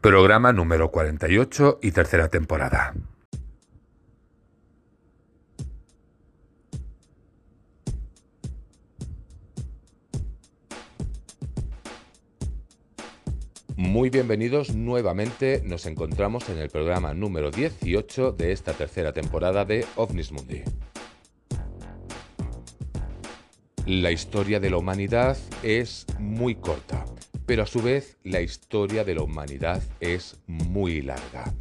Programa número 48 y tercera temporada. Muy bienvenidos nuevamente, nos encontramos en el programa número 18 de esta tercera temporada de OVNIS Mundi. La historia de la humanidad es muy corta, pero a su vez la historia de la humanidad es muy larga.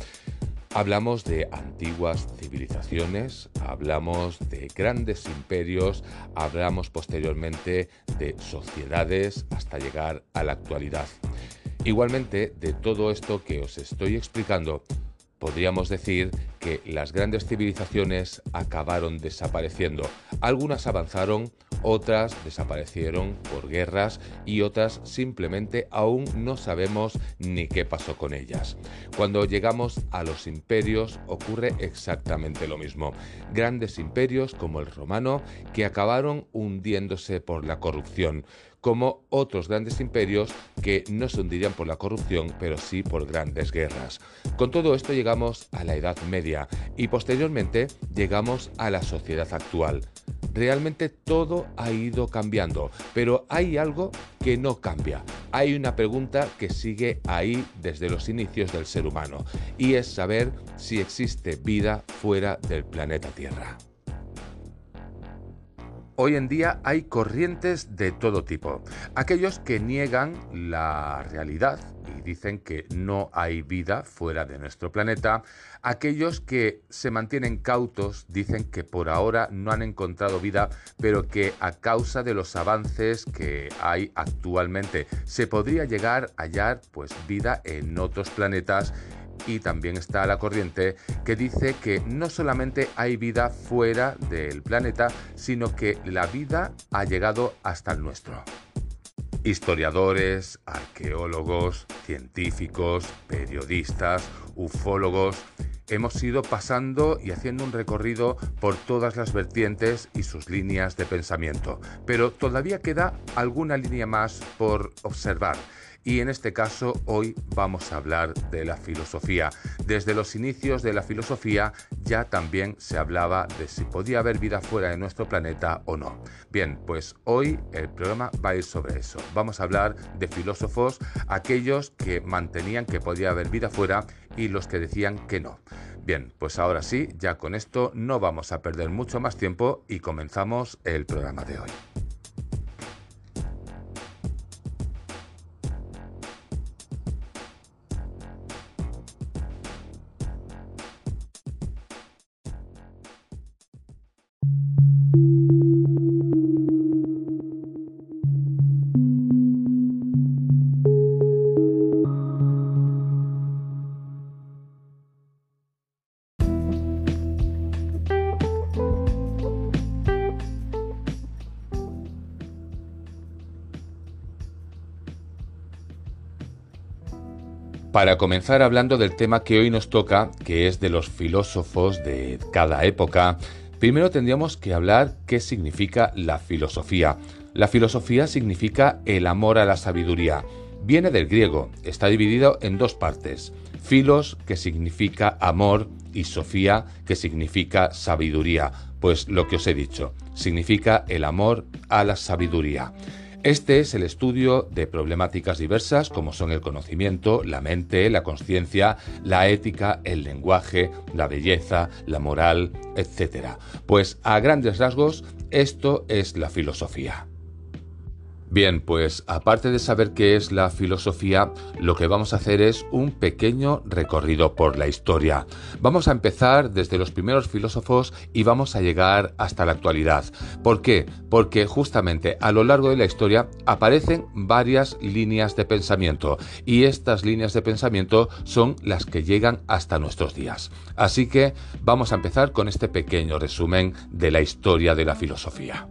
Hablamos de antiguas civilizaciones, hablamos de grandes imperios, hablamos posteriormente de sociedades hasta llegar a la actualidad. Igualmente, de todo esto que os estoy explicando, podríamos decir que las grandes civilizaciones acabaron desapareciendo. Algunas avanzaron, otras desaparecieron por guerras y otras simplemente aún no sabemos ni qué pasó con ellas. Cuando llegamos a los imperios ocurre exactamente lo mismo. Grandes imperios como el romano que acabaron hundiéndose por la corrupción como otros grandes imperios que no se hundirían por la corrupción, pero sí por grandes guerras. Con todo esto llegamos a la Edad Media y posteriormente llegamos a la sociedad actual. Realmente todo ha ido cambiando, pero hay algo que no cambia. Hay una pregunta que sigue ahí desde los inicios del ser humano y es saber si existe vida fuera del planeta Tierra. Hoy en día hay corrientes de todo tipo. Aquellos que niegan la realidad y dicen que no hay vida fuera de nuestro planeta. Aquellos que se mantienen cautos dicen que por ahora no han encontrado vida, pero que a causa de los avances que hay actualmente se podría llegar a hallar pues vida en otros planetas y también está la corriente que dice que no solamente hay vida fuera del planeta, sino que la vida ha llegado hasta el nuestro. Historiadores, arqueólogos, científicos, periodistas, ufólogos, hemos ido pasando y haciendo un recorrido por todas las vertientes y sus líneas de pensamiento, pero todavía queda alguna línea más por observar y en este caso hoy vamos a hablar de la filosofía. Desde los inicios de la filosofía ya también se hablaba de si podía haber vida fuera de nuestro planeta o no. Bien, pues hoy el programa va a ir sobre eso. Vamos a hablar de filósofos, aquellos que mantenían que podía haber vida fuera y los que decían que no. Bien, pues ahora sí, ya con esto no vamos a perder mucho más tiempo y comenzamos el programa de hoy. Para comenzar hablando del tema que hoy nos toca, que es de los filósofos de cada época, primero tendríamos que hablar qué significa la filosofía. La filosofía significa el amor a la sabiduría. Viene del griego, está dividido en dos partes. Filos, que significa amor, y sofía, que significa sabiduría. Pues lo que os he dicho, significa el amor a la sabiduría. Este es el estudio de problemáticas diversas como son el conocimiento, la mente, la conciencia, la ética, el lenguaje, la belleza, la moral, etc. Pues a grandes rasgos, esto es la filosofía. Bien, pues aparte de saber qué es la filosofía, lo que vamos a hacer es un pequeño recorrido por la historia. Vamos a empezar desde los primeros filósofos y vamos a llegar hasta la actualidad. ¿Por qué? Porque justamente a lo largo de la historia aparecen varias líneas de pensamiento y estas líneas de pensamiento son las que llegan hasta nuestros días. Así que vamos a empezar con este pequeño resumen de la historia de la filosofía.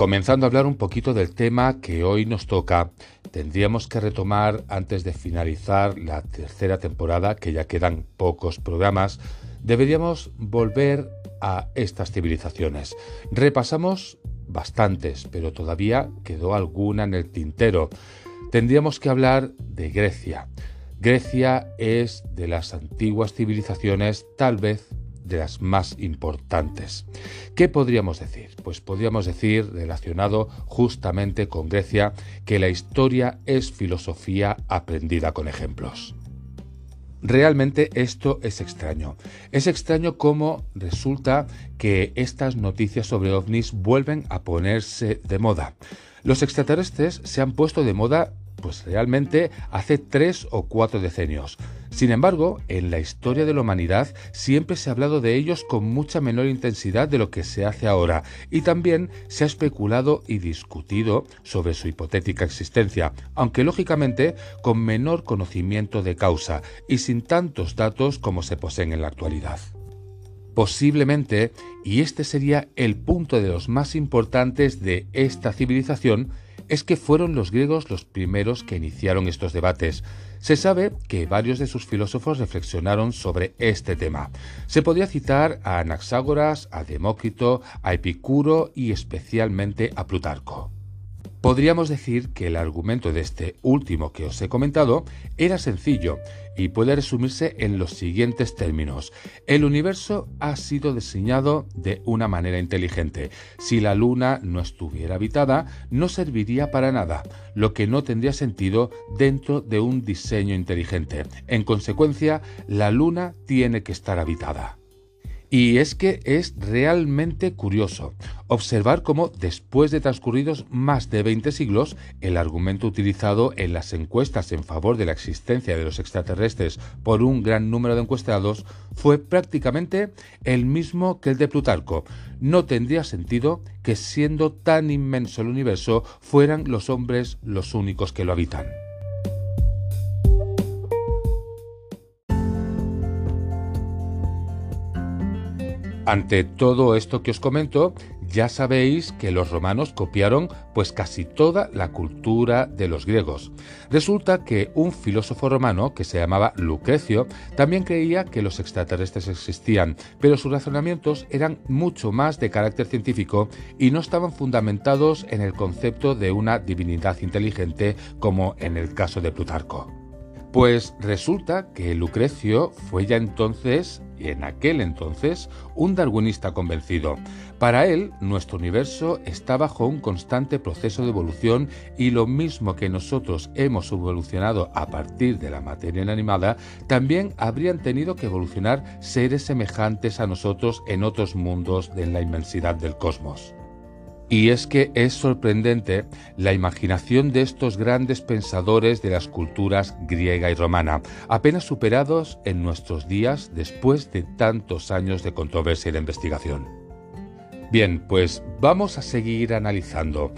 Comenzando a hablar un poquito del tema que hoy nos toca, tendríamos que retomar antes de finalizar la tercera temporada, que ya quedan pocos programas, deberíamos volver a estas civilizaciones. Repasamos bastantes, pero todavía quedó alguna en el tintero. Tendríamos que hablar de Grecia. Grecia es de las antiguas civilizaciones tal vez de las más importantes. ¿Qué podríamos decir? Pues podríamos decir, relacionado justamente con Grecia, que la historia es filosofía aprendida con ejemplos. Realmente esto es extraño. Es extraño cómo resulta que estas noticias sobre ovnis vuelven a ponerse de moda. Los extraterrestres se han puesto de moda pues realmente hace tres o cuatro decenios. Sin embargo, en la historia de la humanidad siempre se ha hablado de ellos con mucha menor intensidad de lo que se hace ahora y también se ha especulado y discutido sobre su hipotética existencia, aunque lógicamente con menor conocimiento de causa y sin tantos datos como se poseen en la actualidad. Posiblemente, y este sería el punto de los más importantes de esta civilización, es que fueron los griegos los primeros que iniciaron estos debates. Se sabe que varios de sus filósofos reflexionaron sobre este tema. Se podía citar a Anaxágoras, a Demócrito, a Epicuro y especialmente a Plutarco. Podríamos decir que el argumento de este último que os he comentado era sencillo y puede resumirse en los siguientes términos. El universo ha sido diseñado de una manera inteligente. Si la Luna no estuviera habitada, no serviría para nada, lo que no tendría sentido dentro de un diseño inteligente. En consecuencia, la Luna tiene que estar habitada. Y es que es realmente curioso observar cómo después de transcurridos más de 20 siglos, el argumento utilizado en las encuestas en favor de la existencia de los extraterrestres por un gran número de encuestados fue prácticamente el mismo que el de Plutarco. No tendría sentido que siendo tan inmenso el universo fueran los hombres los únicos que lo habitan. Ante todo esto que os comento, ya sabéis que los romanos copiaron pues casi toda la cultura de los griegos. Resulta que un filósofo romano que se llamaba Lucrecio también creía que los extraterrestres existían, pero sus razonamientos eran mucho más de carácter científico y no estaban fundamentados en el concepto de una divinidad inteligente como en el caso de Plutarco. Pues resulta que Lucrecio fue ya entonces, en aquel entonces, un darwinista convencido. Para él, nuestro universo está bajo un constante proceso de evolución y lo mismo que nosotros hemos evolucionado a partir de la materia inanimada, también habrían tenido que evolucionar seres semejantes a nosotros en otros mundos de la inmensidad del cosmos. Y es que es sorprendente la imaginación de estos grandes pensadores de las culturas griega y romana, apenas superados en nuestros días después de tantos años de controversia y de investigación. Bien, pues vamos a seguir analizando.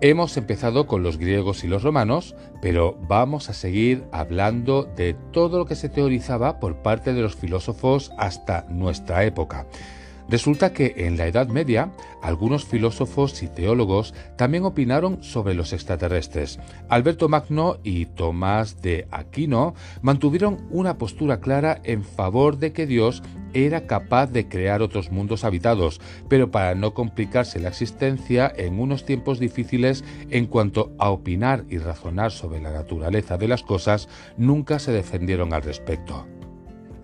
Hemos empezado con los griegos y los romanos, pero vamos a seguir hablando de todo lo que se teorizaba por parte de los filósofos hasta nuestra época. Resulta que en la Edad Media algunos filósofos y teólogos también opinaron sobre los extraterrestres. Alberto Magno y Tomás de Aquino mantuvieron una postura clara en favor de que Dios era capaz de crear otros mundos habitados, pero para no complicarse la existencia en unos tiempos difíciles en cuanto a opinar y razonar sobre la naturaleza de las cosas, nunca se defendieron al respecto.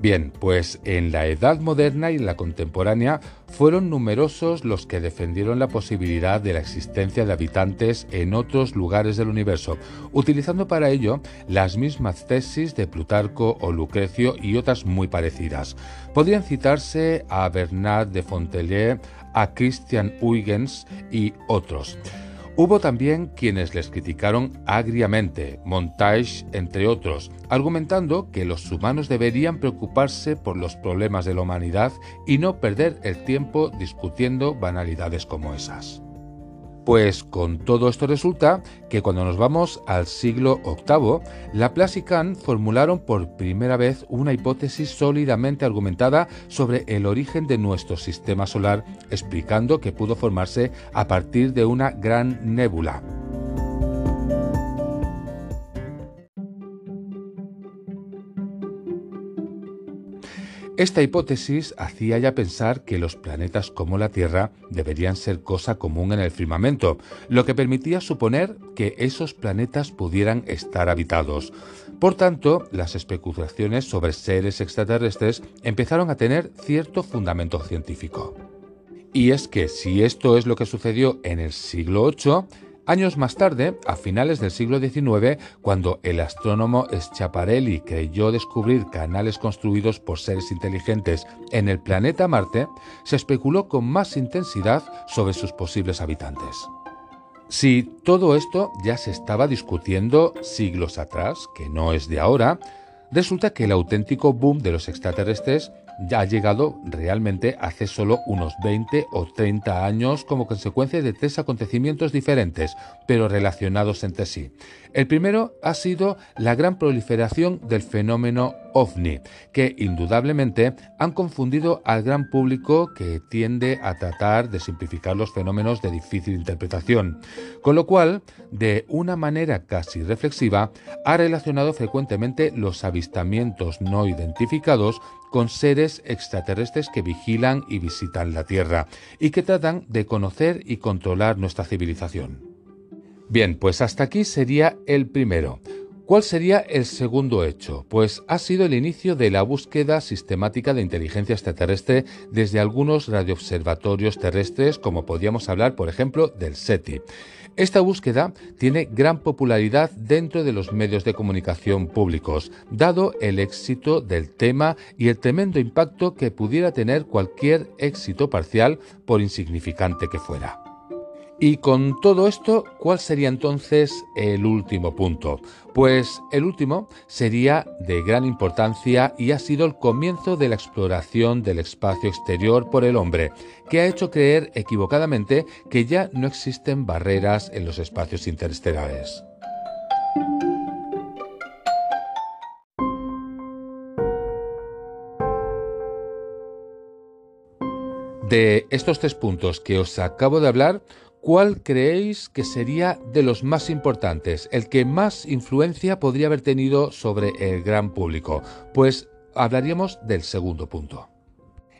Bien, pues en la Edad Moderna y en la contemporánea fueron numerosos los que defendieron la posibilidad de la existencia de habitantes en otros lugares del universo, utilizando para ello las mismas tesis de Plutarco o Lucrecio y otras muy parecidas. Podrían citarse a Bernard de Fontellier, a Christian Huygens y otros. Hubo también quienes les criticaron agriamente, Montage entre otros, argumentando que los humanos deberían preocuparse por los problemas de la humanidad y no perder el tiempo discutiendo banalidades como esas. Pues con todo esto resulta que cuando nos vamos al siglo VIII, Laplace y Kant formularon por primera vez una hipótesis sólidamente argumentada sobre el origen de nuestro sistema solar, explicando que pudo formarse a partir de una gran nébula. Esta hipótesis hacía ya pensar que los planetas como la Tierra deberían ser cosa común en el firmamento, lo que permitía suponer que esos planetas pudieran estar habitados. Por tanto, las especulaciones sobre seres extraterrestres empezaron a tener cierto fundamento científico. Y es que si esto es lo que sucedió en el siglo VIII, Años más tarde, a finales del siglo XIX, cuando el astrónomo Schiaparelli creyó descubrir canales construidos por seres inteligentes en el planeta Marte, se especuló con más intensidad sobre sus posibles habitantes. Si todo esto ya se estaba discutiendo siglos atrás, que no es de ahora, resulta que el auténtico boom de los extraterrestres ya ha llegado realmente hace solo unos 20 o 30 años como consecuencia de tres acontecimientos diferentes, pero relacionados entre sí. El primero ha sido la gran proliferación del fenómeno ovni, que indudablemente han confundido al gran público que tiende a tratar de simplificar los fenómenos de difícil interpretación, con lo cual, de una manera casi reflexiva, ha relacionado frecuentemente los avistamientos no identificados con seres extraterrestres que vigilan y visitan la Tierra y que tratan de conocer y controlar nuestra civilización. Bien, pues hasta aquí sería el primero. ¿Cuál sería el segundo hecho? Pues ha sido el inicio de la búsqueda sistemática de inteligencia extraterrestre desde algunos radioobservatorios terrestres, como podríamos hablar, por ejemplo, del SETI. Esta búsqueda tiene gran popularidad dentro de los medios de comunicación públicos, dado el éxito del tema y el tremendo impacto que pudiera tener cualquier éxito parcial, por insignificante que fuera. Y con todo esto, ¿cuál sería entonces el último punto? Pues el último sería de gran importancia y ha sido el comienzo de la exploración del espacio exterior por el hombre, que ha hecho creer equivocadamente que ya no existen barreras en los espacios interestelares. De estos tres puntos que os acabo de hablar, ¿Cuál creéis que sería de los más importantes, el que más influencia podría haber tenido sobre el gran público? Pues hablaríamos del segundo punto.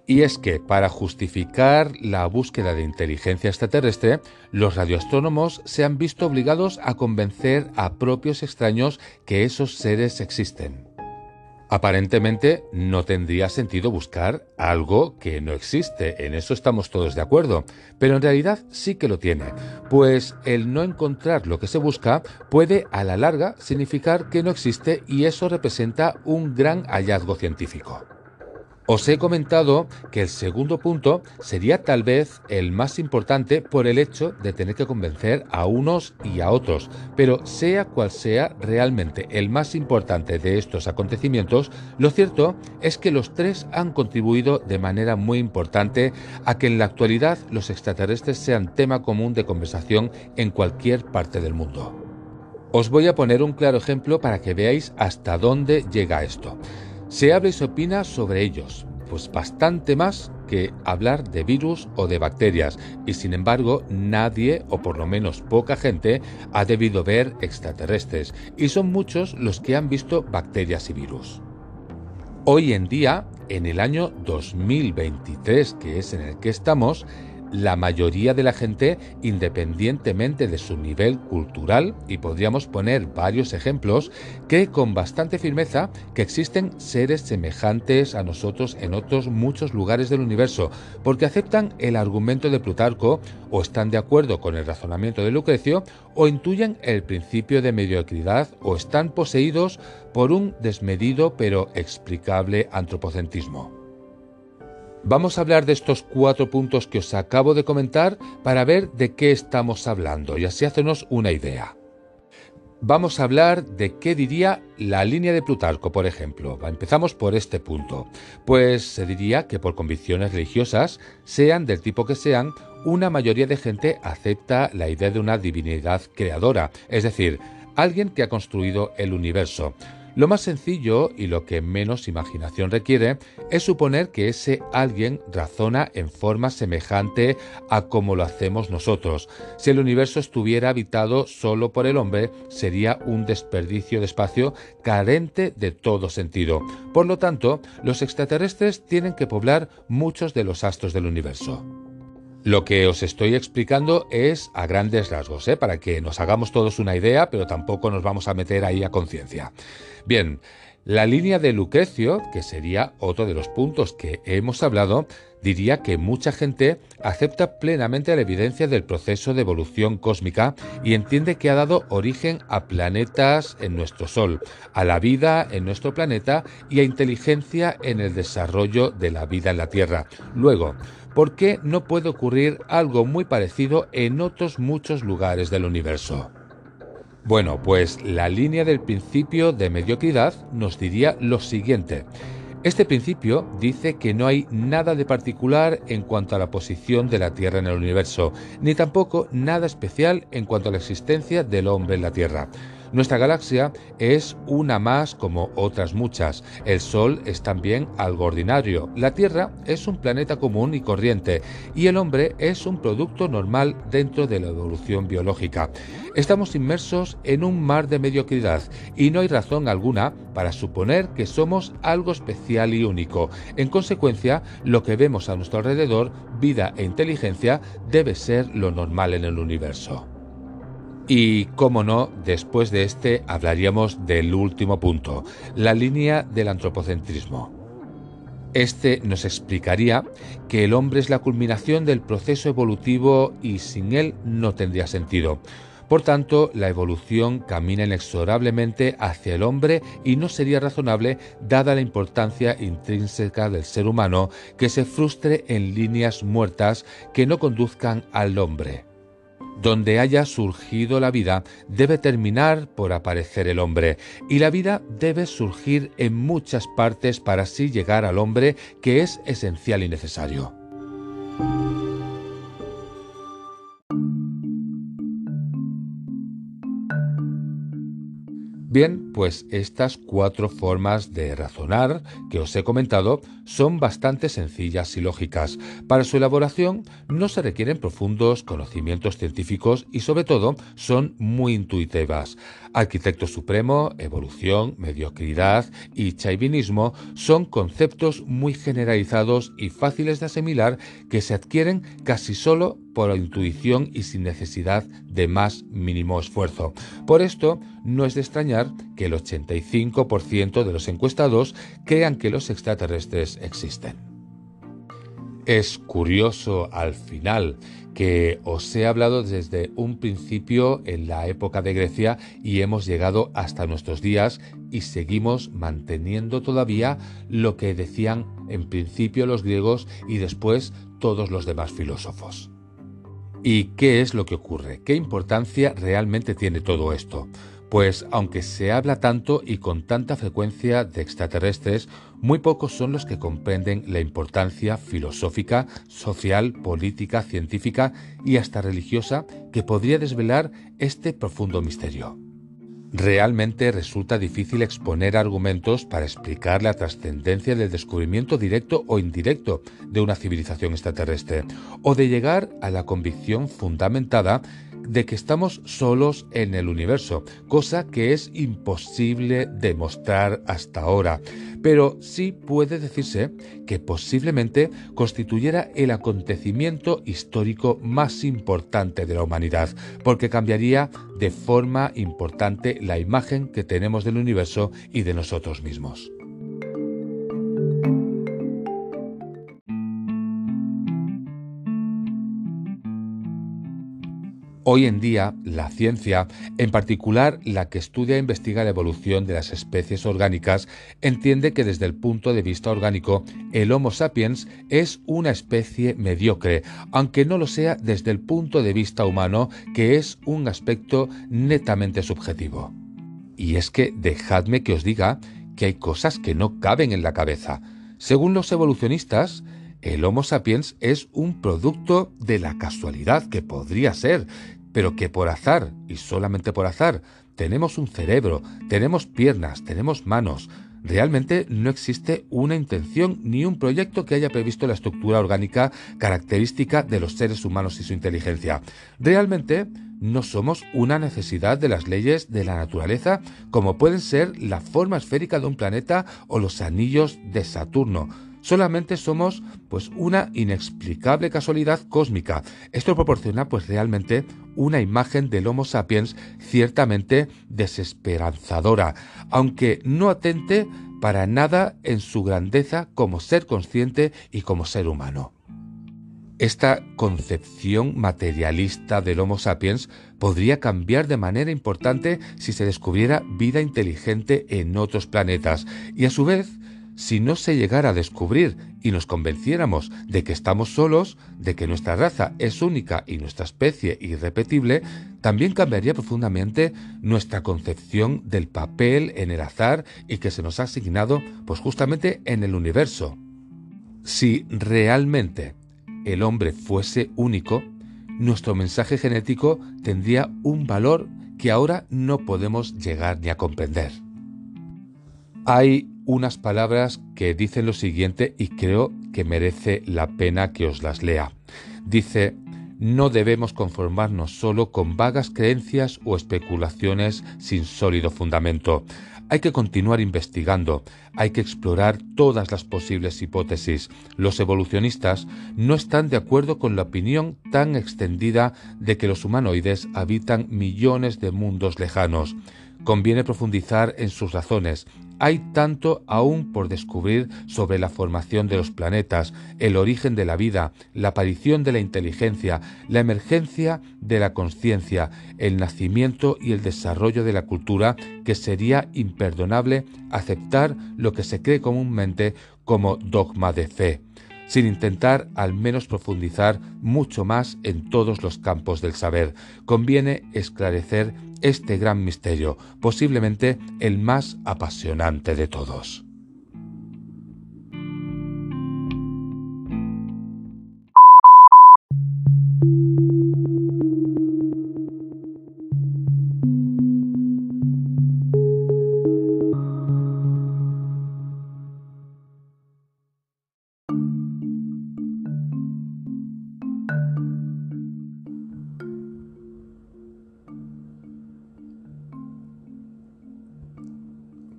Y es que para justificar la búsqueda de inteligencia extraterrestre, los radioastrónomos se han visto obligados a convencer a propios extraños que esos seres existen. Aparentemente no tendría sentido buscar algo que no existe, en eso estamos todos de acuerdo, pero en realidad sí que lo tiene, pues el no encontrar lo que se busca puede a la larga significar que no existe y eso representa un gran hallazgo científico. Os he comentado que el segundo punto sería tal vez el más importante por el hecho de tener que convencer a unos y a otros, pero sea cual sea realmente el más importante de estos acontecimientos, lo cierto es que los tres han contribuido de manera muy importante a que en la actualidad los extraterrestres sean tema común de conversación en cualquier parte del mundo. Os voy a poner un claro ejemplo para que veáis hasta dónde llega esto. Se habla y se opina sobre ellos, pues bastante más que hablar de virus o de bacterias, y sin embargo nadie, o por lo menos poca gente, ha debido ver extraterrestres, y son muchos los que han visto bacterias y virus. Hoy en día, en el año 2023, que es en el que estamos, la mayoría de la gente, independientemente de su nivel cultural, y podríamos poner varios ejemplos, cree con bastante firmeza que existen seres semejantes a nosotros en otros muchos lugares del universo, porque aceptan el argumento de Plutarco, o están de acuerdo con el razonamiento de Lucrecio, o intuyen el principio de mediocridad, o están poseídos por un desmedido pero explicable antropocentrismo. Vamos a hablar de estos cuatro puntos que os acabo de comentar para ver de qué estamos hablando y así hacernos una idea. Vamos a hablar de qué diría la línea de Plutarco, por ejemplo. Empezamos por este punto. Pues se diría que por convicciones religiosas, sean del tipo que sean, una mayoría de gente acepta la idea de una divinidad creadora, es decir, alguien que ha construido el universo, Lo más sencillo y lo que menos imaginación requiere es suponer que ese alguien razona en forma semejante a como lo hacemos nosotros. Si el universo estuviera habitado solo por el hombre, sería un desperdicio de espacio carente de todo sentido. Por lo tanto, los extraterrestres tienen que poblar muchos de los astros del universo. Lo que os estoy explicando es a grandes rasgos, ¿eh? para que nos hagamos todos una idea, pero tampoco nos vamos a meter ahí a conciencia. Bien, la línea de Lucrecio, que sería otro de los puntos que hemos hablado, diría que mucha gente acepta plenamente la evidencia del proceso de evolución cósmica y entiende que ha dado origen a planetas en nuestro Sol, a la vida en nuestro planeta y a inteligencia en el desarrollo de la vida en la Tierra. Luego, ¿por qué no puede ocurrir algo muy parecido en otros muchos lugares del universo? Bueno, pues la línea del principio de mediocridad nos diría lo siguiente. Este principio dice que no hay nada de particular en cuanto a la posición de la Tierra en el universo, ni tampoco nada especial en cuanto a la existencia del hombre en la Tierra. Nuestra galaxia es una más como otras muchas. El Sol es también algo ordinario. La Tierra es un planeta común y corriente y el hombre es un producto normal dentro de la evolución biológica. Estamos inmersos en un mar de mediocridad y no hay razón alguna para suponer que somos algo especial y único. En consecuencia, lo que vemos a nuestro alrededor, vida e inteligencia, debe ser lo normal en el universo. Y, cómo no, después de este hablaríamos del último punto, la línea del antropocentrismo. Este nos explicaría que el hombre es la culminación del proceso evolutivo y sin él no tendría sentido. Por tanto, la evolución camina inexorablemente hacia el hombre y no sería razonable, dada la importancia intrínseca del ser humano, que se frustre en líneas muertas que no conduzcan al hombre. Donde haya surgido la vida, debe terminar por aparecer el hombre, y la vida debe surgir en muchas partes para así llegar al hombre que es esencial y necesario. Bien, pues estas cuatro formas de razonar que os he comentado son bastante sencillas y lógicas. Para su elaboración no se requieren profundos conocimientos científicos y sobre todo son muy intuitivas. Arquitecto supremo, evolución, mediocridad y chaivinismo son conceptos muy generalizados y fáciles de asimilar que se adquieren casi solo por intuición y sin necesidad de más mínimo esfuerzo. Por esto, no es de extrañar que el 85% de los encuestados crean que los extraterrestres existen. Es curioso al final que os he hablado desde un principio en la época de Grecia y hemos llegado hasta nuestros días y seguimos manteniendo todavía lo que decían en principio los griegos y después todos los demás filósofos. ¿Y qué es lo que ocurre? ¿Qué importancia realmente tiene todo esto? Pues aunque se habla tanto y con tanta frecuencia de extraterrestres, muy pocos son los que comprenden la importancia filosófica, social, política, científica y hasta religiosa que podría desvelar este profundo misterio. Realmente resulta difícil exponer argumentos para explicar la trascendencia del descubrimiento directo o indirecto de una civilización extraterrestre, o de llegar a la convicción fundamentada de que estamos solos en el universo, cosa que es imposible demostrar hasta ahora, pero sí puede decirse que posiblemente constituyera el acontecimiento histórico más importante de la humanidad, porque cambiaría de forma importante la imagen que tenemos del universo y de nosotros mismos. Hoy en día, la ciencia, en particular la que estudia e investiga la evolución de las especies orgánicas, entiende que desde el punto de vista orgánico, el Homo sapiens es una especie mediocre, aunque no lo sea desde el punto de vista humano, que es un aspecto netamente subjetivo. Y es que dejadme que os diga que hay cosas que no caben en la cabeza. Según los evolucionistas, el Homo sapiens es un producto de la casualidad que podría ser, pero que por azar, y solamente por azar, tenemos un cerebro, tenemos piernas, tenemos manos. Realmente no existe una intención ni un proyecto que haya previsto la estructura orgánica característica de los seres humanos y su inteligencia. Realmente no somos una necesidad de las leyes de la naturaleza como pueden ser la forma esférica de un planeta o los anillos de Saturno. Solamente somos pues una inexplicable casualidad cósmica. Esto proporciona pues realmente una imagen del Homo sapiens ciertamente desesperanzadora, aunque no atente para nada en su grandeza como ser consciente y como ser humano. Esta concepción materialista del Homo sapiens podría cambiar de manera importante si se descubriera vida inteligente en otros planetas y a su vez si no se llegara a descubrir y nos convenciéramos de que estamos solos, de que nuestra raza es única y nuestra especie irrepetible, también cambiaría profundamente nuestra concepción del papel en el azar y que se nos ha asignado pues justamente en el universo. Si realmente el hombre fuese único, nuestro mensaje genético tendría un valor que ahora no podemos llegar ni a comprender. Hay unas palabras que dicen lo siguiente y creo que merece la pena que os las lea. Dice, no debemos conformarnos solo con vagas creencias o especulaciones sin sólido fundamento. Hay que continuar investigando, hay que explorar todas las posibles hipótesis. Los evolucionistas no están de acuerdo con la opinión tan extendida de que los humanoides habitan millones de mundos lejanos. Conviene profundizar en sus razones, hay tanto aún por descubrir sobre la formación de los planetas, el origen de la vida, la aparición de la inteligencia, la emergencia de la conciencia, el nacimiento y el desarrollo de la cultura, que sería imperdonable aceptar lo que se cree comúnmente como dogma de fe sin intentar al menos profundizar mucho más en todos los campos del saber. Conviene esclarecer este gran misterio, posiblemente el más apasionante de todos.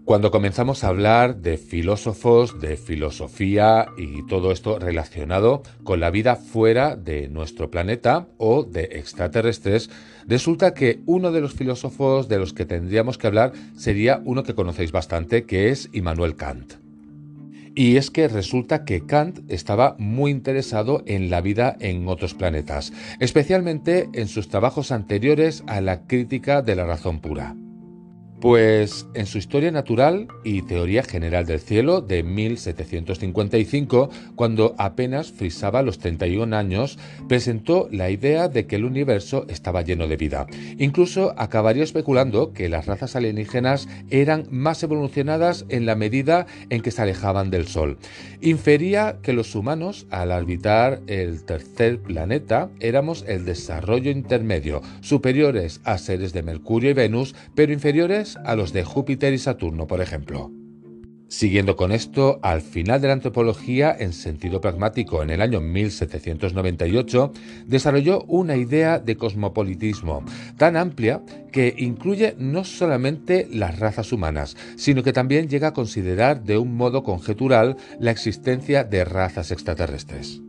Cuando comenzamos a hablar de filósofos, de filosofía y todo esto relacionado con la vida fuera de nuestro planeta o de extraterrestres, resulta que uno de los filósofos de los que tendríamos que hablar sería uno que conocéis bastante, que es Immanuel Kant. Y es que resulta que Kant estaba muy interesado en la vida en otros planetas, especialmente en sus trabajos anteriores a la crítica de la razón pura. Pues en su Historia Natural y Teoría General del Cielo de 1755, cuando apenas frisaba los 31 años, presentó la idea de que el universo estaba lleno de vida. Incluso acabaría especulando que las razas alienígenas eran más evolucionadas en la medida en que se alejaban del Sol. Infería que los humanos, al orbitar el tercer planeta, éramos el desarrollo intermedio, superiores a seres de Mercurio y Venus, pero inferiores a los de Júpiter y Saturno, por ejemplo. Siguiendo con esto, al final de la antropología en sentido pragmático en el año 1798, desarrolló una idea de cosmopolitismo tan amplia que incluye no solamente las razas humanas, sino que también llega a considerar de un modo conjetural la existencia de razas extraterrestres.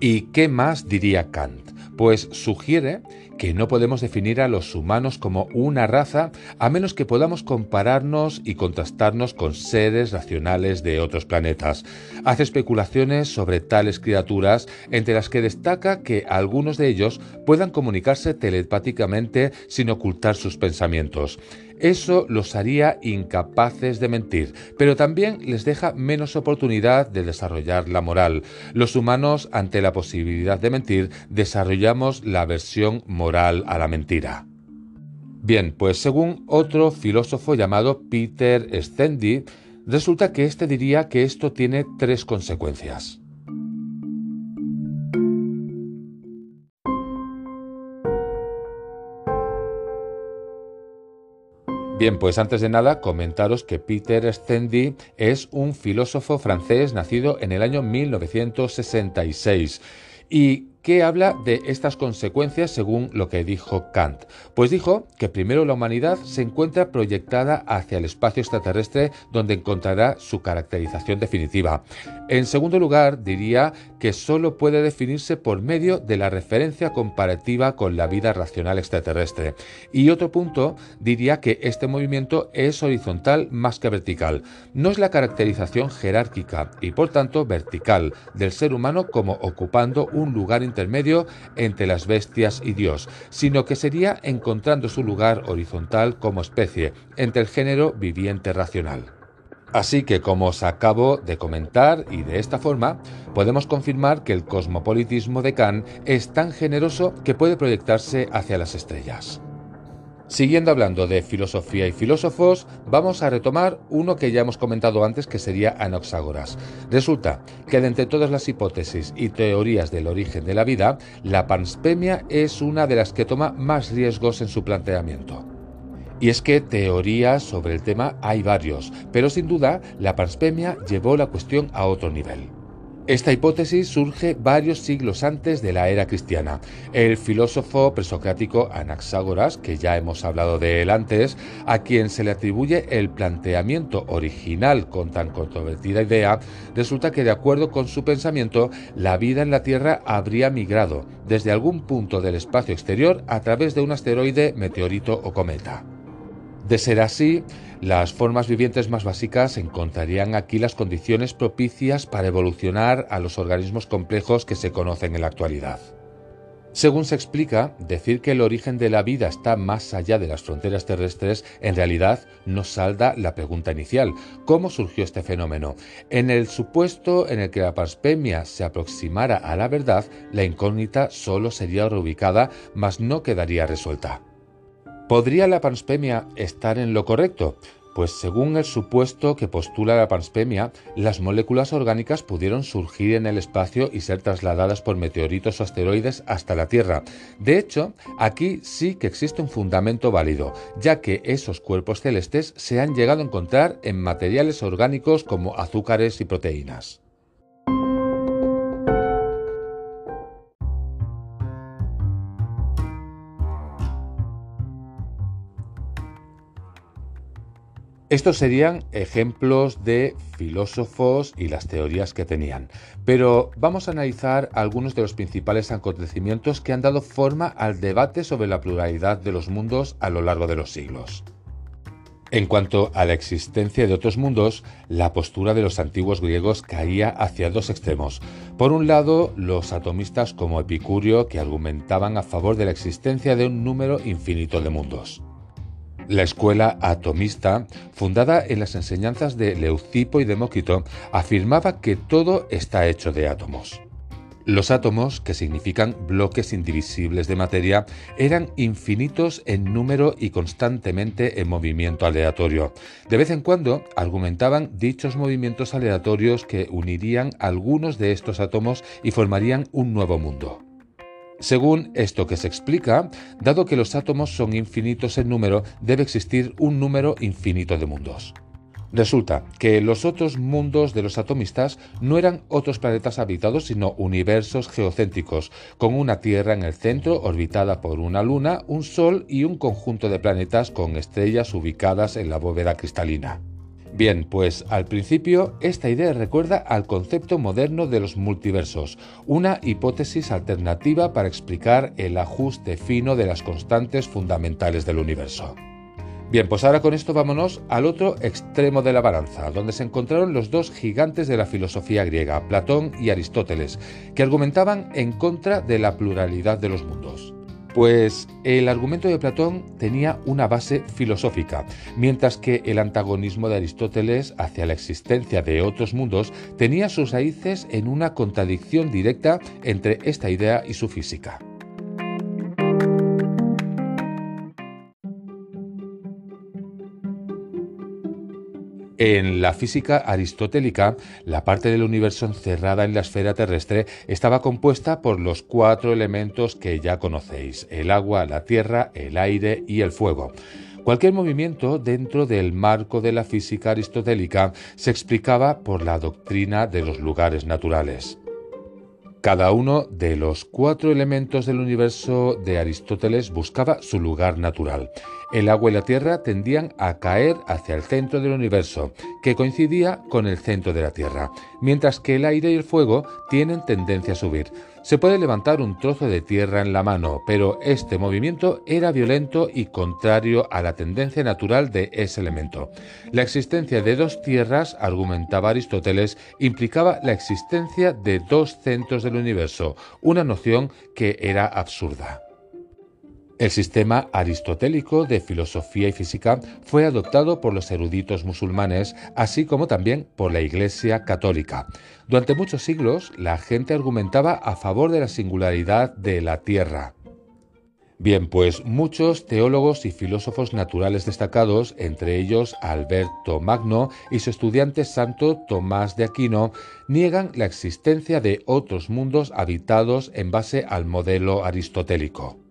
¿Y qué más diría Kant? Pues sugiere que no podemos definir a los humanos como una raza a menos que podamos compararnos y contrastarnos con seres racionales de otros planetas. Hace especulaciones sobre tales criaturas, entre las que destaca que algunos de ellos puedan comunicarse telepáticamente sin ocultar sus pensamientos. Eso los haría incapaces de mentir, pero también les deja menos oportunidad de desarrollar la moral. Los humanos, ante la posibilidad de mentir, desarrollamos la versión moral a la mentira. Bien, pues según otro filósofo llamado Peter Stendy, resulta que éste diría que esto tiene tres consecuencias. Bien, pues antes de nada comentaros que Peter Stendy es un filósofo francés nacido en el año 1966 y que habla de estas consecuencias según lo que dijo Kant. Pues dijo que primero la humanidad se encuentra proyectada hacia el espacio extraterrestre donde encontrará su caracterización definitiva. En segundo lugar, diría que solo puede definirse por medio de la referencia comparativa con la vida racional extraterrestre. Y otro punto, diría que este movimiento es horizontal más que vertical. No es la caracterización jerárquica y por tanto vertical del ser humano como ocupando un lugar intermedio entre las bestias y Dios, sino que sería encontrando su lugar horizontal como especie entre el género viviente racional. Así que como os acabo de comentar y de esta forma, podemos confirmar que el cosmopolitismo de Kant es tan generoso que puede proyectarse hacia las estrellas. Siguiendo hablando de filosofía y filósofos, vamos a retomar uno que ya hemos comentado antes que sería Anaxágoras. Resulta que de entre todas las hipótesis y teorías del origen de la vida, la panspemia es una de las que toma más riesgos en su planteamiento. Y es que teorías sobre el tema hay varios, pero sin duda la panspemia llevó la cuestión a otro nivel. Esta hipótesis surge varios siglos antes de la era cristiana. El filósofo presocrático Anaxágoras, que ya hemos hablado de él antes, a quien se le atribuye el planteamiento original con tan controvertida idea, resulta que de acuerdo con su pensamiento, la vida en la Tierra habría migrado desde algún punto del espacio exterior a través de un asteroide, meteorito o cometa. De ser así, las formas vivientes más básicas encontrarían aquí las condiciones propicias para evolucionar a los organismos complejos que se conocen en la actualidad. Según se explica, decir que el origen de la vida está más allá de las fronteras terrestres en realidad no salda la pregunta inicial, ¿cómo surgió este fenómeno? En el supuesto en el que la paspemia se aproximara a la verdad, la incógnita solo sería reubicada, mas no quedaría resuelta. ¿Podría la panspemia estar en lo correcto? Pues según el supuesto que postula la panspemia, las moléculas orgánicas pudieron surgir en el espacio y ser trasladadas por meteoritos o asteroides hasta la Tierra. De hecho, aquí sí que existe un fundamento válido, ya que esos cuerpos celestes se han llegado a encontrar en materiales orgánicos como azúcares y proteínas. Estos serían ejemplos de filósofos y las teorías que tenían, pero vamos a analizar algunos de los principales acontecimientos que han dado forma al debate sobre la pluralidad de los mundos a lo largo de los siglos. En cuanto a la existencia de otros mundos, la postura de los antiguos griegos caía hacia dos extremos. Por un lado, los atomistas como Epicurio, que argumentaban a favor de la existencia de un número infinito de mundos. La escuela atomista, fundada en las enseñanzas de Leucipo y Demócrito, afirmaba que todo está hecho de átomos. Los átomos, que significan bloques indivisibles de materia, eran infinitos en número y constantemente en movimiento aleatorio. De vez en cuando argumentaban dichos movimientos aleatorios que unirían algunos de estos átomos y formarían un nuevo mundo. Según esto que se explica, dado que los átomos son infinitos en número, debe existir un número infinito de mundos. Resulta que los otros mundos de los atomistas no eran otros planetas habitados, sino universos geocéntricos, con una Tierra en el centro orbitada por una luna, un Sol y un conjunto de planetas con estrellas ubicadas en la bóveda cristalina. Bien, pues al principio esta idea recuerda al concepto moderno de los multiversos, una hipótesis alternativa para explicar el ajuste fino de las constantes fundamentales del universo. Bien, pues ahora con esto vámonos al otro extremo de la balanza, donde se encontraron los dos gigantes de la filosofía griega, Platón y Aristóteles, que argumentaban en contra de la pluralidad de los mundos. Pues el argumento de Platón tenía una base filosófica, mientras que el antagonismo de Aristóteles hacia la existencia de otros mundos tenía sus raíces en una contradicción directa entre esta idea y su física. En la física aristotélica, la parte del universo encerrada en la esfera terrestre estaba compuesta por los cuatro elementos que ya conocéis, el agua, la tierra, el aire y el fuego. Cualquier movimiento dentro del marco de la física aristotélica se explicaba por la doctrina de los lugares naturales. Cada uno de los cuatro elementos del universo de Aristóteles buscaba su lugar natural. El agua y la tierra tendían a caer hacia el centro del universo, que coincidía con el centro de la Tierra, mientras que el aire y el fuego tienen tendencia a subir. Se puede levantar un trozo de tierra en la mano, pero este movimiento era violento y contrario a la tendencia natural de ese elemento. La existencia de dos tierras, argumentaba Aristóteles, implicaba la existencia de dos centros del universo, una noción que era absurda. El sistema aristotélico de filosofía y física fue adoptado por los eruditos musulmanes, así como también por la Iglesia católica. Durante muchos siglos, la gente argumentaba a favor de la singularidad de la Tierra. Bien, pues muchos teólogos y filósofos naturales destacados, entre ellos Alberto Magno y su estudiante santo Tomás de Aquino, niegan la existencia de otros mundos habitados en base al modelo aristotélico.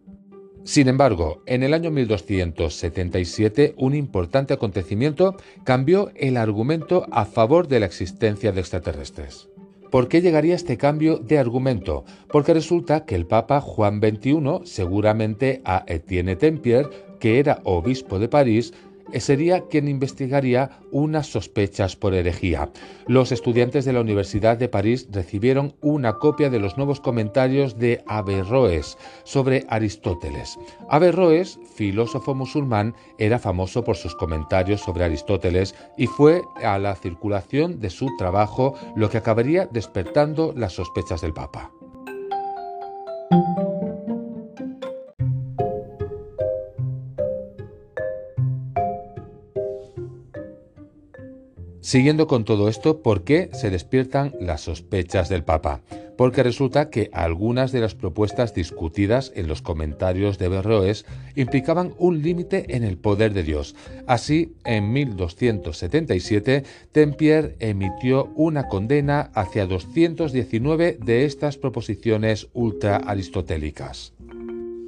Sin embargo, en el año 1277 un importante acontecimiento cambió el argumento a favor de la existencia de extraterrestres. ¿Por qué llegaría este cambio de argumento? Porque resulta que el Papa Juan XXI, seguramente a Etienne Tempier, que era obispo de París, sería quien investigaría unas sospechas por herejía. Los estudiantes de la Universidad de París recibieron una copia de los nuevos comentarios de Averroes sobre Aristóteles. Averroes, filósofo musulmán, era famoso por sus comentarios sobre Aristóteles y fue a la circulación de su trabajo lo que acabaría despertando las sospechas del Papa. Siguiendo con todo esto, ¿por qué se despiertan las sospechas del Papa? Porque resulta que algunas de las propuestas discutidas en los comentarios de Berroes implicaban un límite en el poder de Dios. Así, en 1277, Tempier emitió una condena hacia 219 de estas proposiciones ultra aristotélicas.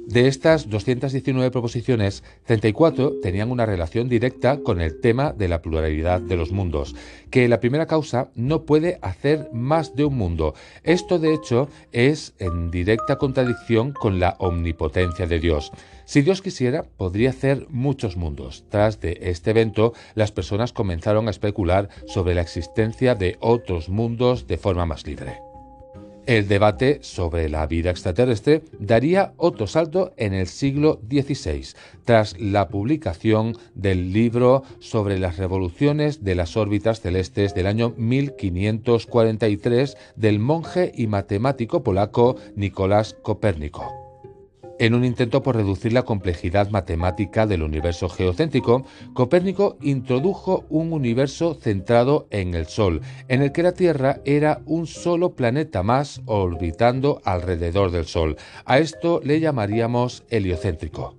De estas 219 proposiciones, 34 tenían una relación directa con el tema de la pluralidad de los mundos, que la primera causa no puede hacer más de un mundo. Esto, de hecho, es en directa contradicción con la omnipotencia de Dios. Si Dios quisiera, podría hacer muchos mundos. Tras de este evento, las personas comenzaron a especular sobre la existencia de otros mundos de forma más libre. El debate sobre la vida extraterrestre daría otro salto en el siglo XVI, tras la publicación del libro sobre las revoluciones de las órbitas celestes del año 1543 del monje y matemático polaco Nicolás Copérnico. En un intento por reducir la complejidad matemática del universo geocéntrico, Copérnico introdujo un universo centrado en el Sol, en el que la Tierra era un solo planeta más orbitando alrededor del Sol. A esto le llamaríamos heliocéntrico.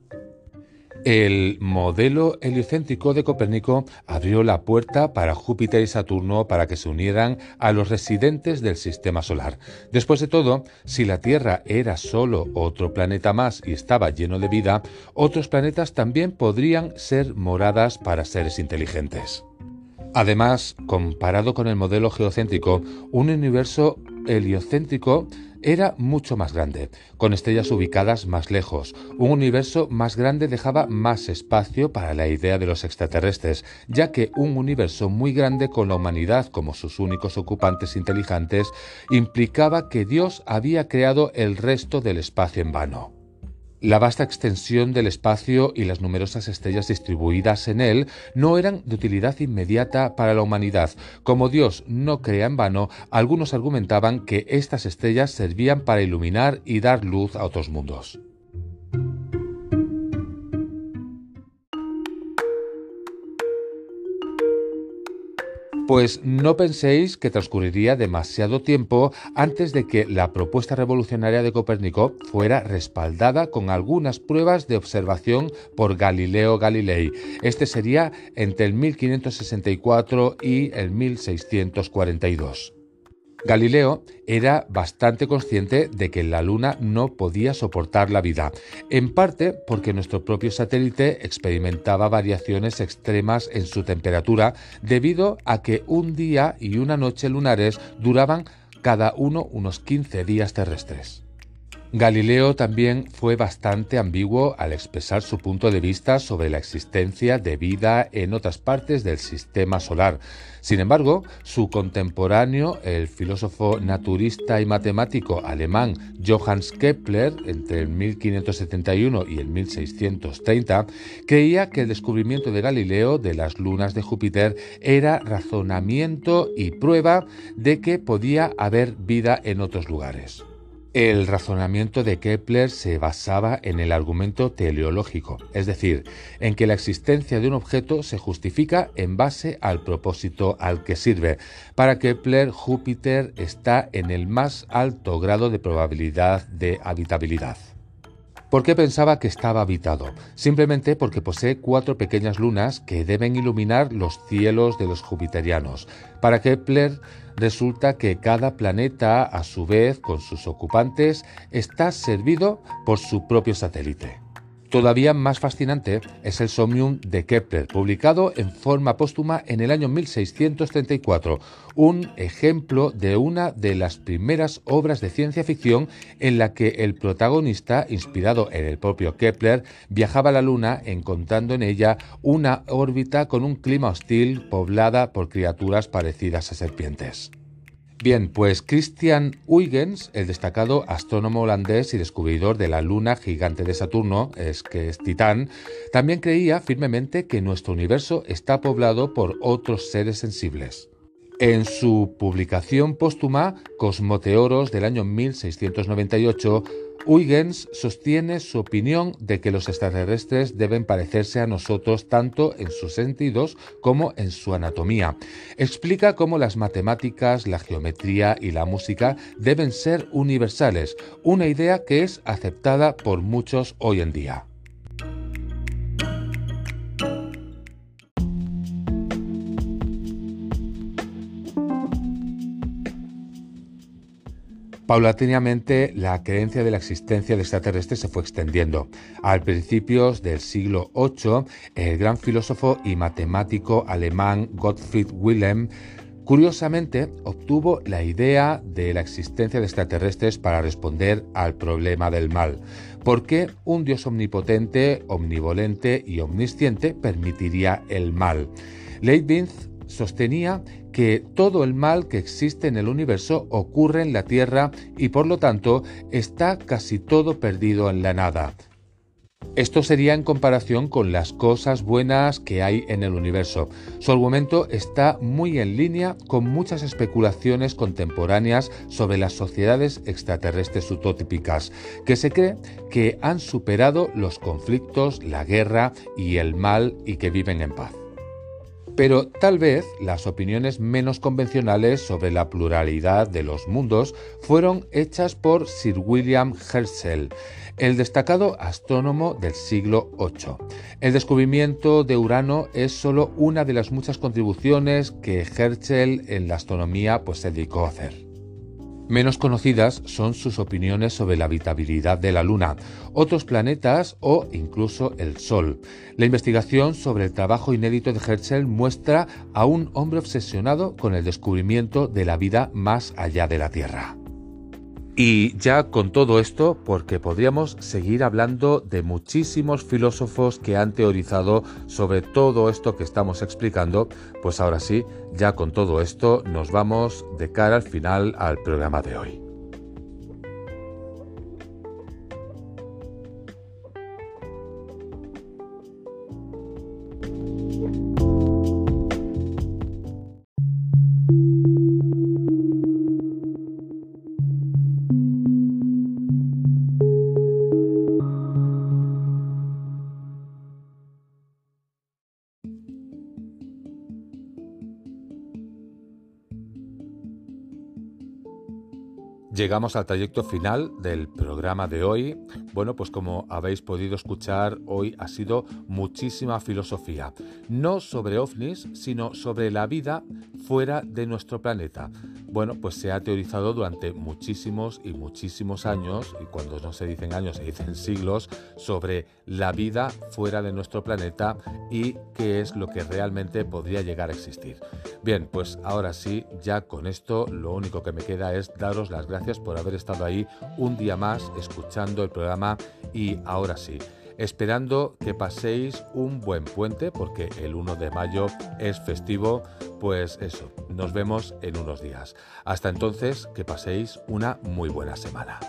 El modelo heliocéntrico de Copérnico abrió la puerta para Júpiter y Saturno para que se unieran a los residentes del sistema solar. Después de todo, si la Tierra era solo otro planeta más y estaba lleno de vida, otros planetas también podrían ser moradas para seres inteligentes. Además, comparado con el modelo geocéntrico, un universo heliocéntrico era mucho más grande, con estrellas ubicadas más lejos. Un universo más grande dejaba más espacio para la idea de los extraterrestres, ya que un universo muy grande con la humanidad como sus únicos ocupantes inteligentes implicaba que Dios había creado el resto del espacio en vano. La vasta extensión del espacio y las numerosas estrellas distribuidas en él no eran de utilidad inmediata para la humanidad. Como Dios no crea en vano, algunos argumentaban que estas estrellas servían para iluminar y dar luz a otros mundos. Pues no penséis que transcurriría demasiado tiempo antes de que la propuesta revolucionaria de Copérnico fuera respaldada con algunas pruebas de observación por Galileo Galilei. Este sería entre el 1564 y el 1642. Galileo era bastante consciente de que la Luna no podía soportar la vida, en parte porque nuestro propio satélite experimentaba variaciones extremas en su temperatura debido a que un día y una noche lunares duraban cada uno unos 15 días terrestres. Galileo también fue bastante ambiguo al expresar su punto de vista sobre la existencia de vida en otras partes del sistema solar. Sin embargo, su contemporáneo, el filósofo naturista y matemático alemán Johannes Kepler, entre el 1571 y el 1630, creía que el descubrimiento de Galileo de las lunas de Júpiter era razonamiento y prueba de que podía haber vida en otros lugares. El razonamiento de Kepler se basaba en el argumento teleológico, es decir, en que la existencia de un objeto se justifica en base al propósito al que sirve. Para Kepler, Júpiter está en el más alto grado de probabilidad de habitabilidad. ¿Por qué pensaba que estaba habitado? Simplemente porque posee cuatro pequeñas lunas que deben iluminar los cielos de los jupiterianos. Para Kepler, resulta que cada planeta, a su vez, con sus ocupantes, está servido por su propio satélite. Todavía más fascinante es el Somnium de Kepler, publicado en forma póstuma en el año 1634, un ejemplo de una de las primeras obras de ciencia ficción en la que el protagonista, inspirado en el propio Kepler, viajaba a la Luna encontrando en ella una órbita con un clima hostil poblada por criaturas parecidas a serpientes. Bien, pues Christian Huygens, el destacado astrónomo holandés y descubridor de la luna gigante de Saturno, es que es Titán, también creía firmemente que nuestro universo está poblado por otros seres sensibles. En su publicación póstuma Cosmoteoros del año 1698, Huygens sostiene su opinión de que los extraterrestres deben parecerse a nosotros tanto en sus sentidos como en su anatomía. Explica cómo las matemáticas, la geometría y la música deben ser universales, una idea que es aceptada por muchos hoy en día. Paulatinamente, la creencia de la existencia de extraterrestres se fue extendiendo. Al principios del siglo VIII, el gran filósofo y matemático alemán Gottfried Wilhelm Curiosamente, obtuvo la idea de la existencia de extraterrestres para responder al problema del mal. ¿Por qué un Dios omnipotente, omnivolente y omnisciente permitiría el mal? Leibniz sostenía que todo el mal que existe en el universo ocurre en la Tierra y por lo tanto está casi todo perdido en la nada. Esto sería en comparación con las cosas buenas que hay en el universo. Su argumento está muy en línea con muchas especulaciones contemporáneas sobre las sociedades extraterrestres utópicas, que se cree que han superado los conflictos, la guerra y el mal y que viven en paz. Pero tal vez las opiniones menos convencionales sobre la pluralidad de los mundos fueron hechas por Sir William Herschel, el destacado astrónomo del siglo VIII. El descubrimiento de Urano es solo una de las muchas contribuciones que Herschel en la astronomía pues, se dedicó a hacer. Menos conocidas son sus opiniones sobre la habitabilidad de la Luna, otros planetas o incluso el Sol. La investigación sobre el trabajo inédito de Herschel muestra a un hombre obsesionado con el descubrimiento de la vida más allá de la Tierra. Y ya con todo esto, porque podríamos seguir hablando de muchísimos filósofos que han teorizado sobre todo esto que estamos explicando, pues ahora sí, ya con todo esto nos vamos de cara al final al programa de hoy. Llegamos al trayecto final del programa de hoy. Bueno, pues como habéis podido escuchar, hoy ha sido muchísima filosofía. No sobre ovnis, sino sobre la vida fuera de nuestro planeta. Bueno, pues se ha teorizado durante muchísimos y muchísimos años, y cuando no se dicen años se dicen siglos, sobre la vida fuera de nuestro planeta y qué es lo que realmente podría llegar a existir. Bien, pues ahora sí, ya con esto lo único que me queda es daros las gracias por haber estado ahí un día más escuchando el programa y ahora sí esperando que paséis un buen puente porque el 1 de mayo es festivo, pues eso, nos vemos en unos días. Hasta entonces, que paséis una muy buena semana.